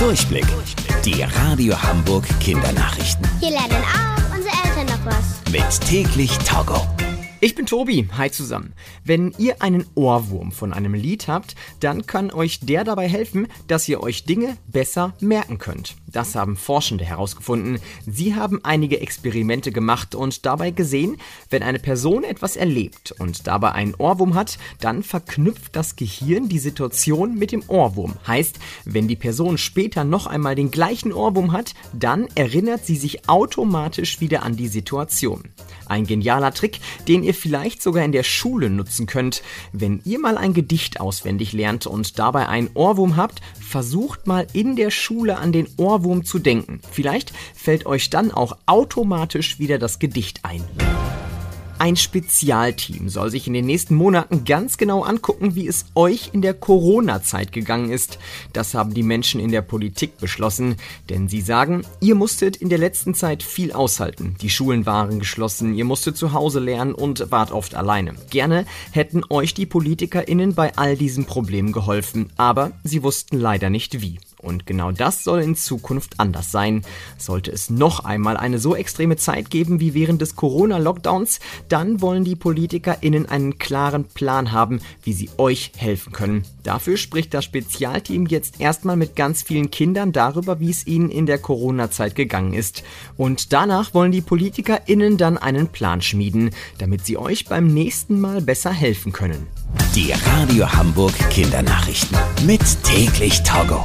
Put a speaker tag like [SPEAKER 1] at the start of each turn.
[SPEAKER 1] Durchblick. Die Radio Hamburg Kindernachrichten.
[SPEAKER 2] Hier lernen auch unsere Eltern noch was.
[SPEAKER 1] Mit täglich Togo.
[SPEAKER 3] Ich bin Tobi, hi zusammen. Wenn ihr einen Ohrwurm von einem Lied habt, dann kann euch der dabei helfen, dass ihr euch Dinge besser merken könnt. Das haben Forschende herausgefunden. Sie haben einige Experimente gemacht und dabei gesehen, wenn eine Person etwas erlebt und dabei einen Ohrwurm hat, dann verknüpft das Gehirn die Situation mit dem Ohrwurm. Heißt, wenn die Person später noch einmal den gleichen Ohrwurm hat, dann erinnert sie sich automatisch wieder an die Situation. Ein genialer Trick, den ihr vielleicht sogar in der Schule nutzen könnt. Wenn ihr mal ein Gedicht auswendig lernt und dabei einen Ohrwurm habt, versucht mal in der Schule an den Ohrwurm zu denken. Vielleicht fällt euch dann auch automatisch wieder das Gedicht ein. Ein Spezialteam soll sich in den nächsten Monaten ganz genau angucken, wie es euch in der Corona-Zeit gegangen ist. Das haben die Menschen in der Politik beschlossen, denn sie sagen, ihr musstet in der letzten Zeit viel aushalten. Die Schulen waren geschlossen, ihr musstet zu Hause lernen und wart oft alleine. Gerne hätten euch die PolitikerInnen bei all diesen Problemen geholfen, aber sie wussten leider nicht wie. Und genau das soll in Zukunft anders sein. Sollte es noch einmal eine so extreme Zeit geben wie während des Corona-Lockdowns, dann wollen die PolitikerInnen einen klaren Plan haben, wie sie euch helfen können. Dafür spricht das Spezialteam jetzt erstmal mit ganz vielen Kindern darüber, wie es ihnen in der Corona-Zeit gegangen ist. Und danach wollen die PolitikerInnen dann einen Plan schmieden, damit sie euch beim nächsten Mal besser helfen können.
[SPEAKER 1] Die Radio Hamburg Kindernachrichten. Mit täglich Togo.